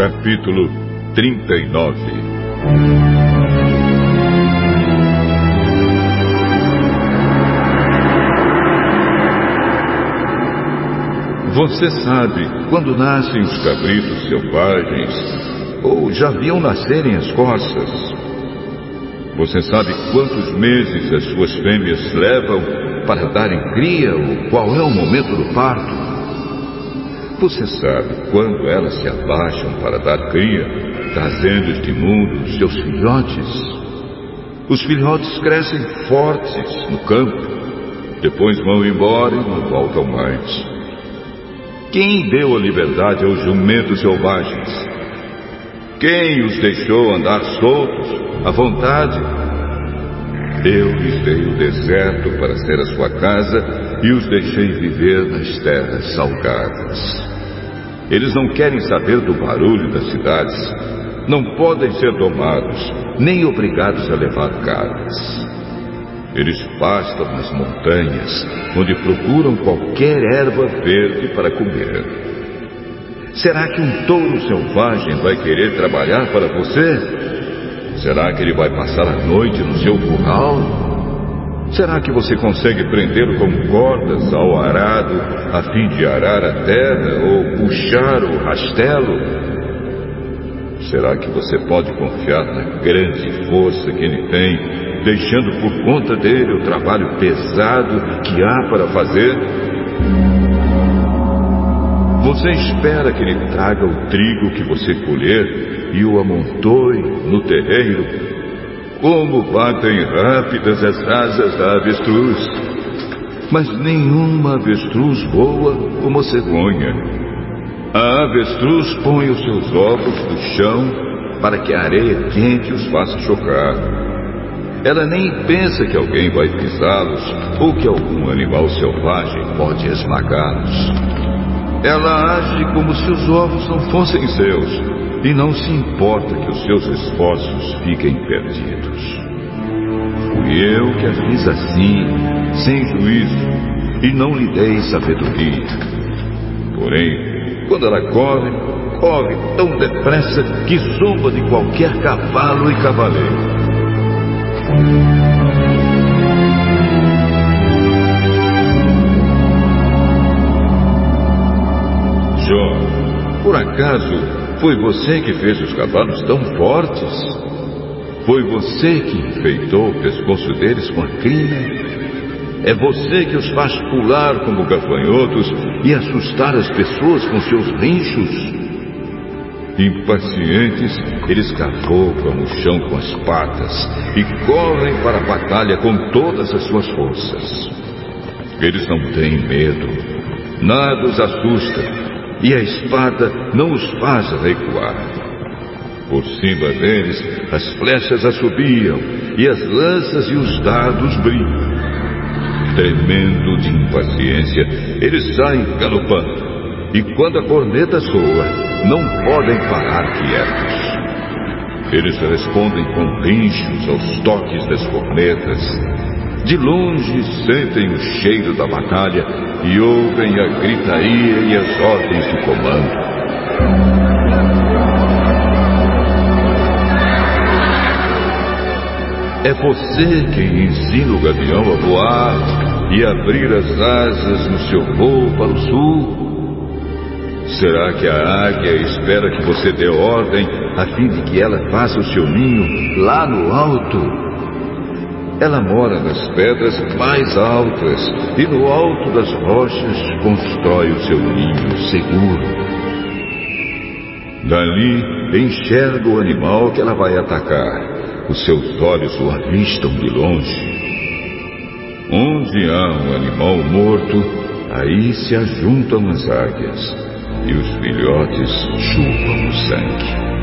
Capítulo 39 Você sabe quando nascem os cabritos selvagens, ou já viam nascerem as corças? Você sabe quantos meses as suas fêmeas levam para darem cria ou qual é o momento do parto? Você sabe quando elas se abaixam para dar cria, trazendo este mundo seus filhotes? Os filhotes crescem fortes no campo, depois vão embora e não voltam mais. Quem deu a liberdade aos jumentos selvagens? Quem os deixou andar soltos, à vontade? Eu lhes dei o deserto para ser a sua casa e os deixei viver nas terras salgadas. Eles não querem saber do barulho das cidades. Não podem ser domados, nem obrigados a levar cargas. Eles pastam nas montanhas, onde procuram qualquer erva verde para comer. Será que um touro selvagem vai querer trabalhar para você? Será que ele vai passar a noite no seu curral? Será que você consegue prendê-lo com cordas ao arado a fim de arar a terra ou puxar o rastelo? Será que você pode confiar na grande força que ele tem, deixando por conta dele o trabalho pesado que há para fazer? Você espera que ele traga o trigo que você colher e o amontoe no terreiro como batem rápidas as asas da avestruz. Mas nenhuma avestruz voa como cegonha. A avestruz põe os seus ovos no chão para que a areia quente os faça chocar. Ela nem pensa que alguém vai pisá-los ou que algum animal selvagem pode esmagá-los. Ela age como se os ovos não fossem seus e não se importa que os seus esforços fiquem perdidos. Fui eu que a fiz assim, sem juízo, e não lhe dei sabedoria. Porém, quando ela corre, corre tão depressa que zomba de qualquer cavalo e cavaleiro. Jó, por acaso foi você que fez os cavalos tão fortes? Foi você que enfeitou o pescoço deles com a crina? É você que os faz pular como gafanhotos e assustar as pessoas com seus rinchos? Impacientes, eles cavocam o chão com as patas e correm para a batalha com todas as suas forças. Eles não têm medo, nada os assusta, e a espada não os faz recuar. Por cima deles, as flechas assobiam, e as lanças e os dardos brilham. Tremendo de impaciência, eles saem galopando, e quando a corneta soa, não podem parar quietos. Eles respondem com rinchos aos toques das cornetas, de longe sentem o cheiro da batalha e ouvem a gritaria e as ordens do comando. É você quem ensina o gavião a voar e abrir as asas no seu voo para o sul? Será que a águia espera que você dê ordem a fim de que ela faça o seu ninho lá no alto? Ela mora nas pedras mais altas e no alto das rochas constrói o seu ninho seguro. Dali enxerga o animal que ela vai atacar. Os seus olhos o avistam de longe. Onde há um animal morto, aí se ajuntam as águias e os filhotes chupam o sangue.